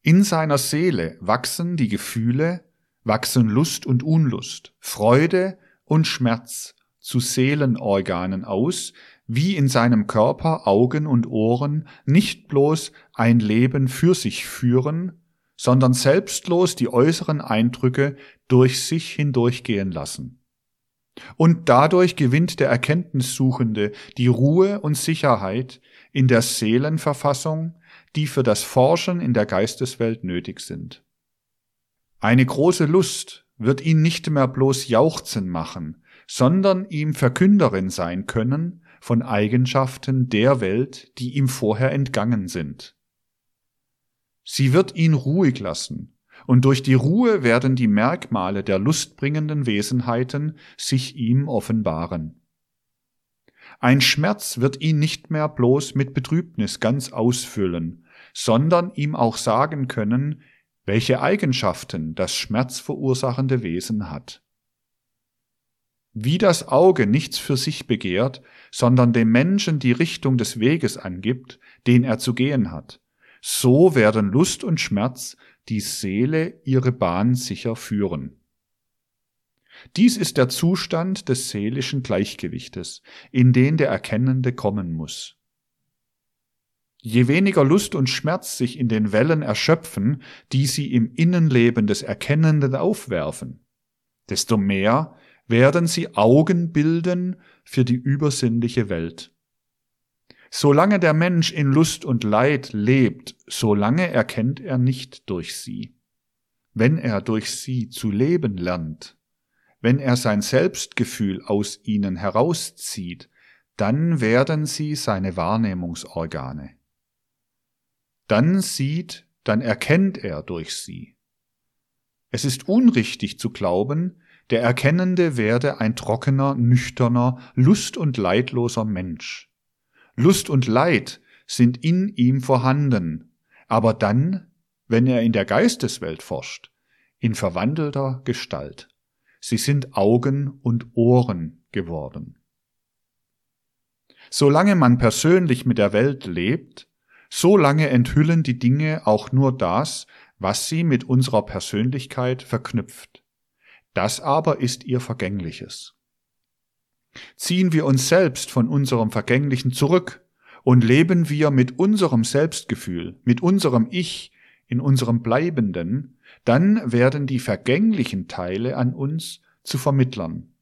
In seiner Seele wachsen die Gefühle, wachsen Lust und Unlust, Freude und Schmerz zu Seelenorganen aus, wie in seinem Körper Augen und Ohren nicht bloß ein Leben für sich führen, sondern selbstlos die äußeren Eindrücke durch sich hindurchgehen lassen. Und dadurch gewinnt der Erkenntnissuchende die Ruhe und Sicherheit in der Seelenverfassung, die für das Forschen in der Geisteswelt nötig sind. Eine große Lust wird ihn nicht mehr bloß jauchzen machen, sondern ihm Verkünderin sein können von Eigenschaften der Welt, die ihm vorher entgangen sind. Sie wird ihn ruhig lassen, und durch die Ruhe werden die Merkmale der lustbringenden Wesenheiten sich ihm offenbaren. Ein Schmerz wird ihn nicht mehr bloß mit Betrübnis ganz ausfüllen, sondern ihm auch sagen können, welche Eigenschaften das schmerzverursachende Wesen hat. Wie das Auge nichts für sich begehrt, sondern dem Menschen die Richtung des Weges angibt, den er zu gehen hat, so werden Lust und Schmerz die Seele ihre Bahn sicher führen. Dies ist der Zustand des seelischen Gleichgewichtes, in den der Erkennende kommen muss. Je weniger Lust und Schmerz sich in den Wellen erschöpfen, die sie im Innenleben des Erkennenden aufwerfen, desto mehr werden sie Augen bilden für die übersinnliche Welt. Solange der Mensch in Lust und Leid lebt, solange erkennt er nicht durch sie. Wenn er durch sie zu leben lernt, wenn er sein Selbstgefühl aus ihnen herauszieht, dann werden sie seine Wahrnehmungsorgane dann sieht, dann erkennt er durch sie. Es ist unrichtig zu glauben, der Erkennende werde ein trockener, nüchterner, lust- und leidloser Mensch. Lust und Leid sind in ihm vorhanden, aber dann, wenn er in der Geisteswelt forscht, in verwandelter Gestalt. Sie sind Augen und Ohren geworden. Solange man persönlich mit der Welt lebt, so lange enthüllen die Dinge auch nur das, was sie mit unserer Persönlichkeit verknüpft. Das aber ist ihr Vergängliches. Ziehen wir uns selbst von unserem Vergänglichen zurück und leben wir mit unserem Selbstgefühl, mit unserem Ich in unserem Bleibenden, dann werden die vergänglichen Teile an uns zu Vermittlern.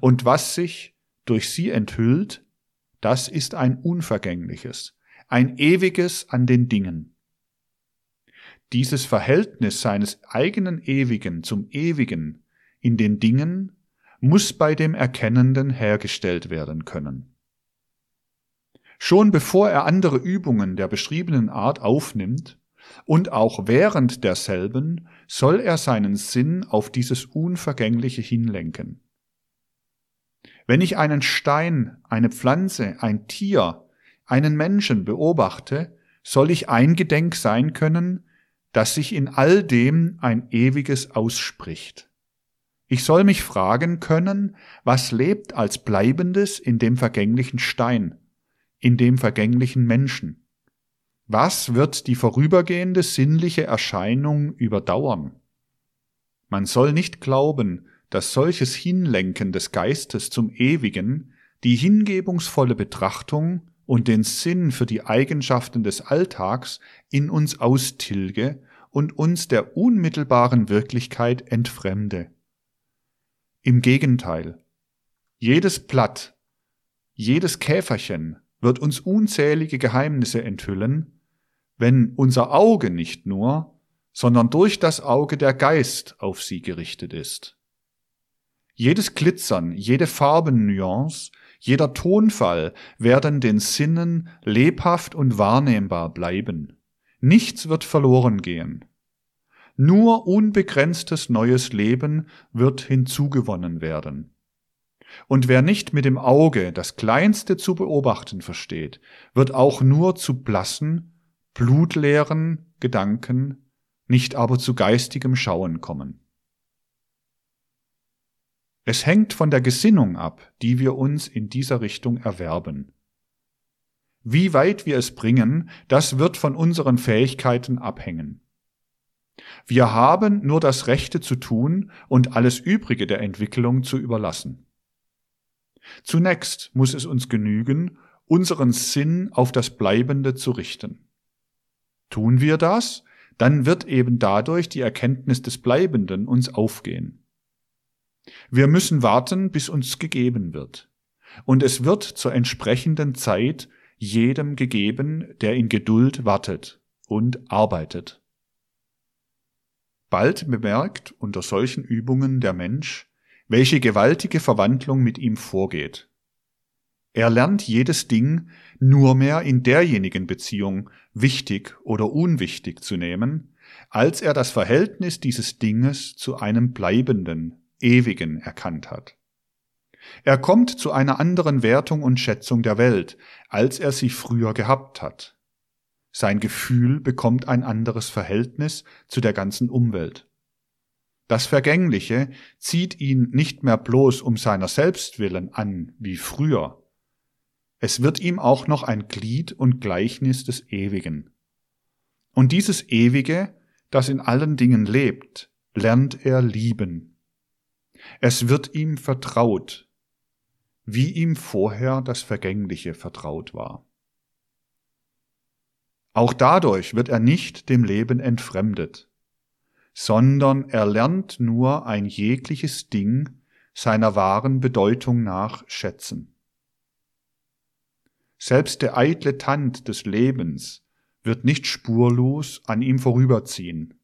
Und was sich durch sie enthüllt, das ist ein unvergängliches, ein ewiges an den Dingen. Dieses Verhältnis seines eigenen Ewigen zum Ewigen in den Dingen muss bei dem Erkennenden hergestellt werden können. Schon bevor er andere Übungen der beschriebenen Art aufnimmt, und auch während derselben soll er seinen Sinn auf dieses Unvergängliche hinlenken. Wenn ich einen Stein, eine Pflanze, ein Tier, einen Menschen beobachte, soll ich eingedenk sein können, dass sich in all dem ein ewiges ausspricht. Ich soll mich fragen können, was lebt als Bleibendes in dem vergänglichen Stein, in dem vergänglichen Menschen? Was wird die vorübergehende sinnliche Erscheinung überdauern? Man soll nicht glauben, dass solches Hinlenken des Geistes zum Ewigen die hingebungsvolle Betrachtung und den Sinn für die Eigenschaften des Alltags in uns austilge und uns der unmittelbaren Wirklichkeit entfremde. Im Gegenteil, jedes Blatt, jedes Käferchen wird uns unzählige Geheimnisse enthüllen, wenn unser Auge nicht nur, sondern durch das Auge der Geist auf sie gerichtet ist. Jedes Glitzern, jede Farbennuance, jeder Tonfall werden den Sinnen lebhaft und wahrnehmbar bleiben. Nichts wird verloren gehen. Nur unbegrenztes neues Leben wird hinzugewonnen werden. Und wer nicht mit dem Auge das Kleinste zu beobachten versteht, wird auch nur zu blassen, blutleeren Gedanken, nicht aber zu geistigem Schauen kommen. Es hängt von der Gesinnung ab, die wir uns in dieser Richtung erwerben. Wie weit wir es bringen, das wird von unseren Fähigkeiten abhängen. Wir haben nur das Rechte zu tun und alles Übrige der Entwicklung zu überlassen. Zunächst muss es uns genügen, unseren Sinn auf das Bleibende zu richten. Tun wir das, dann wird eben dadurch die Erkenntnis des Bleibenden uns aufgehen. Wir müssen warten, bis uns gegeben wird. Und es wird zur entsprechenden Zeit jedem gegeben, der in Geduld wartet und arbeitet. Bald bemerkt unter solchen Übungen der Mensch, welche gewaltige Verwandlung mit ihm vorgeht. Er lernt jedes Ding nur mehr in derjenigen Beziehung wichtig oder unwichtig zu nehmen, als er das Verhältnis dieses Dinges zu einem bleibenden, ewigen erkannt hat. Er kommt zu einer anderen Wertung und Schätzung der Welt, als er sie früher gehabt hat. Sein Gefühl bekommt ein anderes Verhältnis zu der ganzen Umwelt. Das Vergängliche zieht ihn nicht mehr bloß um seiner selbst willen an wie früher. Es wird ihm auch noch ein Glied und Gleichnis des Ewigen. Und dieses Ewige, das in allen Dingen lebt, lernt er lieben. Es wird ihm vertraut, wie ihm vorher das Vergängliche vertraut war. Auch dadurch wird er nicht dem Leben entfremdet sondern er lernt nur ein jegliches Ding seiner wahren Bedeutung nach schätzen. Selbst der eitle Tand des Lebens wird nicht spurlos an ihm vorüberziehen,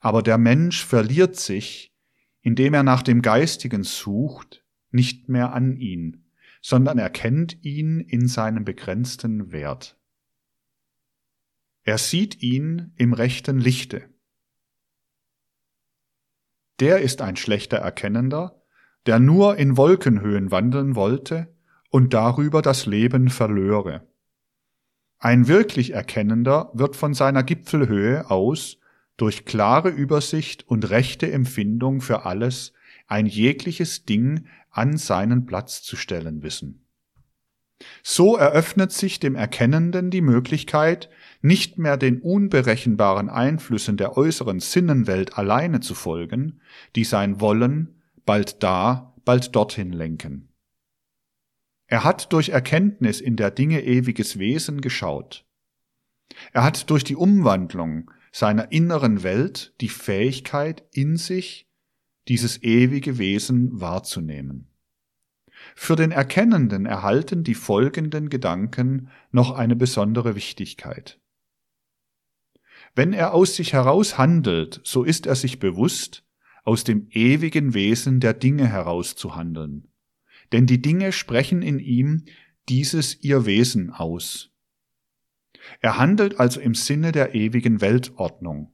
aber der Mensch verliert sich, indem er nach dem Geistigen sucht, nicht mehr an ihn, sondern erkennt ihn in seinem begrenzten Wert. Er sieht ihn im rechten Lichte der ist ein schlechter Erkennender, der nur in Wolkenhöhen wandeln wollte und darüber das Leben verlöre. Ein wirklich Erkennender wird von seiner Gipfelhöhe aus durch klare Übersicht und rechte Empfindung für alles ein jegliches Ding an seinen Platz zu stellen wissen. So eröffnet sich dem Erkennenden die Möglichkeit, nicht mehr den unberechenbaren Einflüssen der äußeren Sinnenwelt alleine zu folgen, die sein Wollen bald da, bald dorthin lenken. Er hat durch Erkenntnis in der Dinge ewiges Wesen geschaut. Er hat durch die Umwandlung seiner inneren Welt die Fähigkeit in sich, dieses ewige Wesen wahrzunehmen. Für den Erkennenden erhalten die folgenden Gedanken noch eine besondere Wichtigkeit. Wenn er aus sich heraus handelt, so ist er sich bewusst, aus dem ewigen Wesen der Dinge heraus zu handeln. Denn die Dinge sprechen in ihm dieses ihr Wesen aus. Er handelt also im Sinne der ewigen Weltordnung,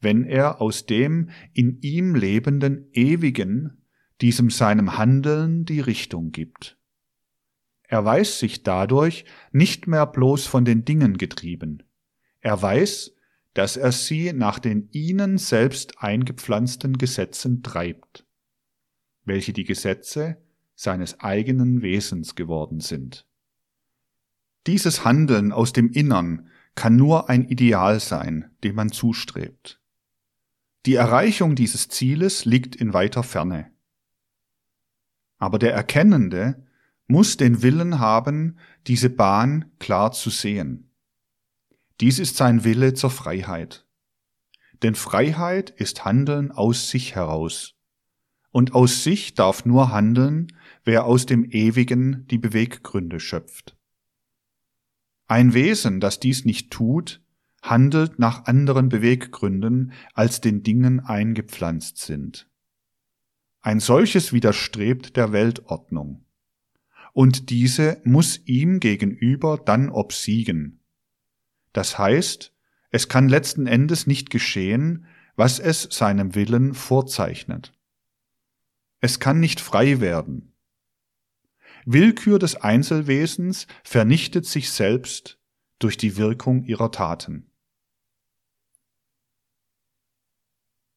wenn er aus dem in ihm lebenden Ewigen diesem seinem Handeln die Richtung gibt. Er weiß sich dadurch nicht mehr bloß von den Dingen getrieben. Er weiß, dass er sie nach den ihnen selbst eingepflanzten Gesetzen treibt, welche die Gesetze seines eigenen Wesens geworden sind. Dieses Handeln aus dem Innern kann nur ein Ideal sein, dem man zustrebt. Die Erreichung dieses Zieles liegt in weiter Ferne. Aber der Erkennende muss den Willen haben, diese Bahn klar zu sehen. Dies ist sein Wille zur Freiheit. Denn Freiheit ist Handeln aus sich heraus. Und aus sich darf nur handeln, wer aus dem Ewigen die Beweggründe schöpft. Ein Wesen, das dies nicht tut, handelt nach anderen Beweggründen, als den Dingen eingepflanzt sind. Ein solches widerstrebt der Weltordnung. Und diese muss ihm gegenüber dann obsiegen. Das heißt, es kann letzten Endes nicht geschehen, was es seinem Willen vorzeichnet. Es kann nicht frei werden. Willkür des Einzelwesens vernichtet sich selbst durch die Wirkung ihrer Taten.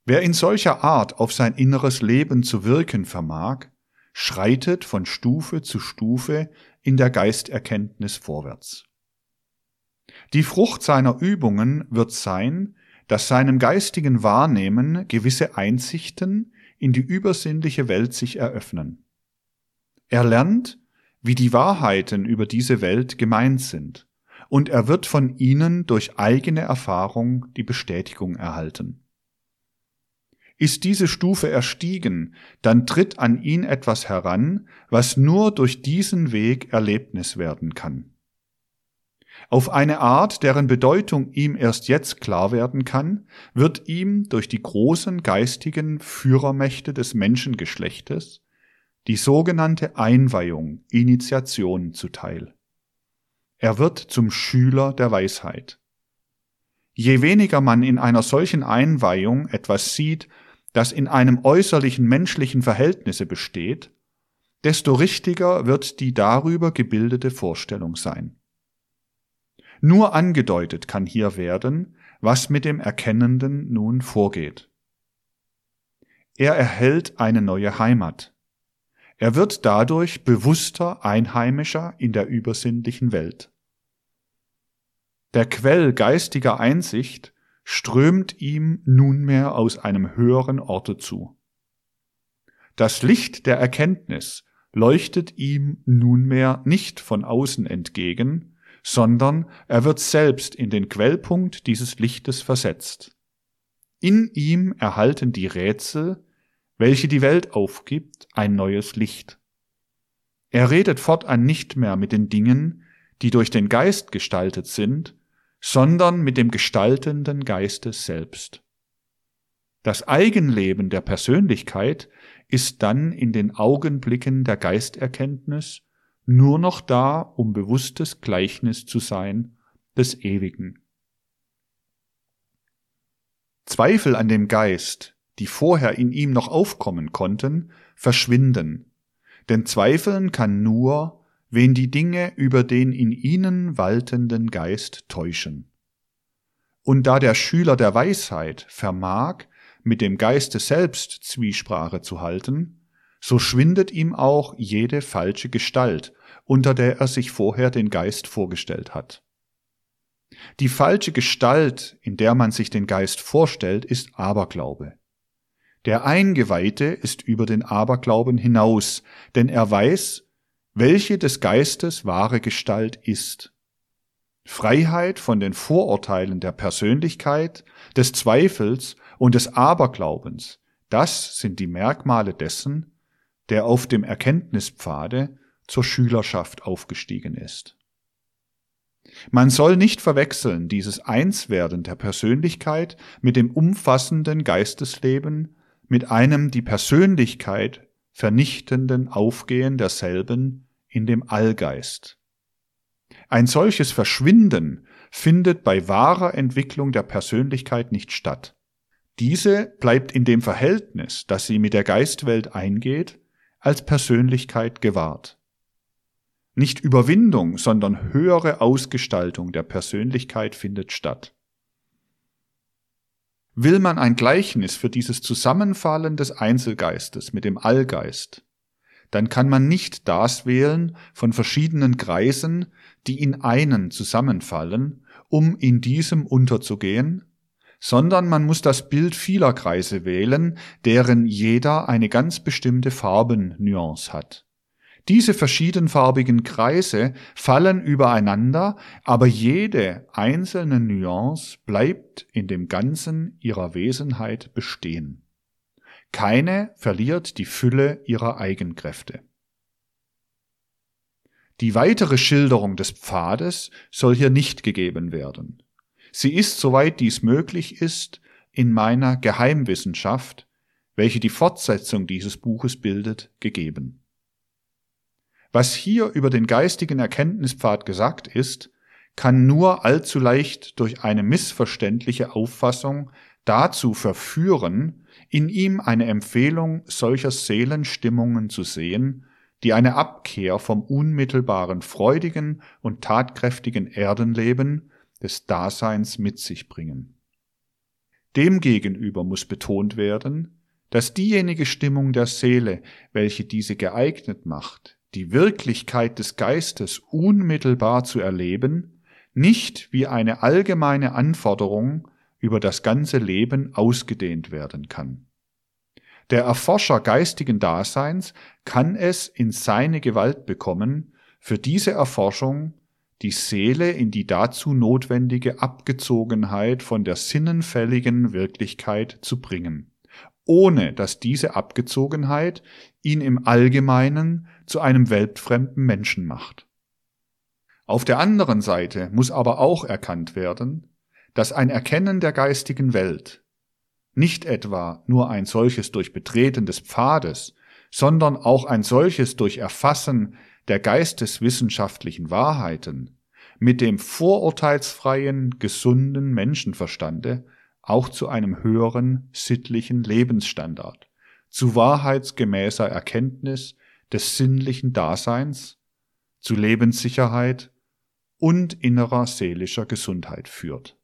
Wer in solcher Art auf sein inneres Leben zu wirken vermag, schreitet von Stufe zu Stufe in der Geisterkenntnis vorwärts. Die Frucht seiner Übungen wird sein, dass seinem geistigen Wahrnehmen gewisse Einsichten in die übersinnliche Welt sich eröffnen. Er lernt, wie die Wahrheiten über diese Welt gemeint sind, und er wird von ihnen durch eigene Erfahrung die Bestätigung erhalten. Ist diese Stufe erstiegen, dann tritt an ihn etwas heran, was nur durch diesen Weg Erlebnis werden kann. Auf eine Art, deren Bedeutung ihm erst jetzt klar werden kann, wird ihm durch die großen geistigen Führermächte des Menschengeschlechtes die sogenannte Einweihung, Initiation zuteil. Er wird zum Schüler der Weisheit. Je weniger man in einer solchen Einweihung etwas sieht, das in einem äußerlichen menschlichen Verhältnisse besteht, desto richtiger wird die darüber gebildete Vorstellung sein. Nur angedeutet kann hier werden, was mit dem Erkennenden nun vorgeht. Er erhält eine neue Heimat. Er wird dadurch bewusster Einheimischer in der übersinnlichen Welt. Der Quell geistiger Einsicht strömt ihm nunmehr aus einem höheren Orte zu. Das Licht der Erkenntnis leuchtet ihm nunmehr nicht von außen entgegen, sondern er wird selbst in den Quellpunkt dieses Lichtes versetzt. In ihm erhalten die Rätsel, welche die Welt aufgibt, ein neues Licht. Er redet fortan nicht mehr mit den Dingen, die durch den Geist gestaltet sind, sondern mit dem gestaltenden Geistes selbst. Das Eigenleben der Persönlichkeit ist dann in den Augenblicken der Geisterkenntnis nur noch da, um bewusstes Gleichnis zu sein des Ewigen. Zweifel an dem Geist, die vorher in ihm noch aufkommen konnten, verschwinden, denn Zweifeln kann nur, wen die Dinge über den in ihnen waltenden Geist täuschen. Und da der Schüler der Weisheit vermag, mit dem Geiste selbst Zwiesprache zu halten, so schwindet ihm auch jede falsche Gestalt, unter der er sich vorher den Geist vorgestellt hat. Die falsche Gestalt, in der man sich den Geist vorstellt, ist Aberglaube. Der Eingeweihte ist über den Aberglauben hinaus, denn er weiß, welche des Geistes wahre Gestalt ist. Freiheit von den Vorurteilen der Persönlichkeit, des Zweifels und des Aberglaubens, das sind die Merkmale dessen, der auf dem Erkenntnispfade zur Schülerschaft aufgestiegen ist. Man soll nicht verwechseln dieses Einswerden der Persönlichkeit mit dem umfassenden Geistesleben, mit einem die Persönlichkeit vernichtenden Aufgehen derselben in dem Allgeist. Ein solches Verschwinden findet bei wahrer Entwicklung der Persönlichkeit nicht statt. Diese bleibt in dem Verhältnis, das sie mit der Geistwelt eingeht, als Persönlichkeit gewahrt. Nicht Überwindung, sondern höhere Ausgestaltung der Persönlichkeit findet statt. Will man ein Gleichnis für dieses Zusammenfallen des Einzelgeistes mit dem Allgeist, dann kann man nicht das wählen von verschiedenen Kreisen, die in einen zusammenfallen, um in diesem unterzugehen, sondern man muss das Bild vieler Kreise wählen, deren jeder eine ganz bestimmte Farbennuance hat. Diese verschiedenfarbigen Kreise fallen übereinander, aber jede einzelne Nuance bleibt in dem Ganzen ihrer Wesenheit bestehen. Keine verliert die Fülle ihrer Eigenkräfte. Die weitere Schilderung des Pfades soll hier nicht gegeben werden. Sie ist, soweit dies möglich ist, in meiner Geheimwissenschaft, welche die Fortsetzung dieses Buches bildet, gegeben. Was hier über den geistigen Erkenntnispfad gesagt ist, kann nur allzu leicht durch eine missverständliche Auffassung dazu verführen, in ihm eine Empfehlung solcher Seelenstimmungen zu sehen, die eine Abkehr vom unmittelbaren freudigen und tatkräftigen Erdenleben des Daseins mit sich bringen. Demgegenüber muss betont werden, dass diejenige Stimmung der Seele, welche diese geeignet macht, die Wirklichkeit des Geistes unmittelbar zu erleben, nicht wie eine allgemeine Anforderung über das ganze Leben ausgedehnt werden kann. Der Erforscher geistigen Daseins kann es in seine Gewalt bekommen, für diese Erforschung die Seele in die dazu notwendige Abgezogenheit von der sinnenfälligen Wirklichkeit zu bringen, ohne dass diese Abgezogenheit ihn im Allgemeinen zu einem weltfremden Menschen macht. Auf der anderen Seite muss aber auch erkannt werden, dass ein Erkennen der geistigen Welt nicht etwa nur ein solches durch Betreten des Pfades, sondern auch ein solches durch Erfassen der geisteswissenschaftlichen Wahrheiten mit dem vorurteilsfreien, gesunden Menschenverstande auch zu einem höheren sittlichen Lebensstandard, zu wahrheitsgemäßer Erkenntnis des sinnlichen Daseins, zu Lebenssicherheit und innerer seelischer Gesundheit führt.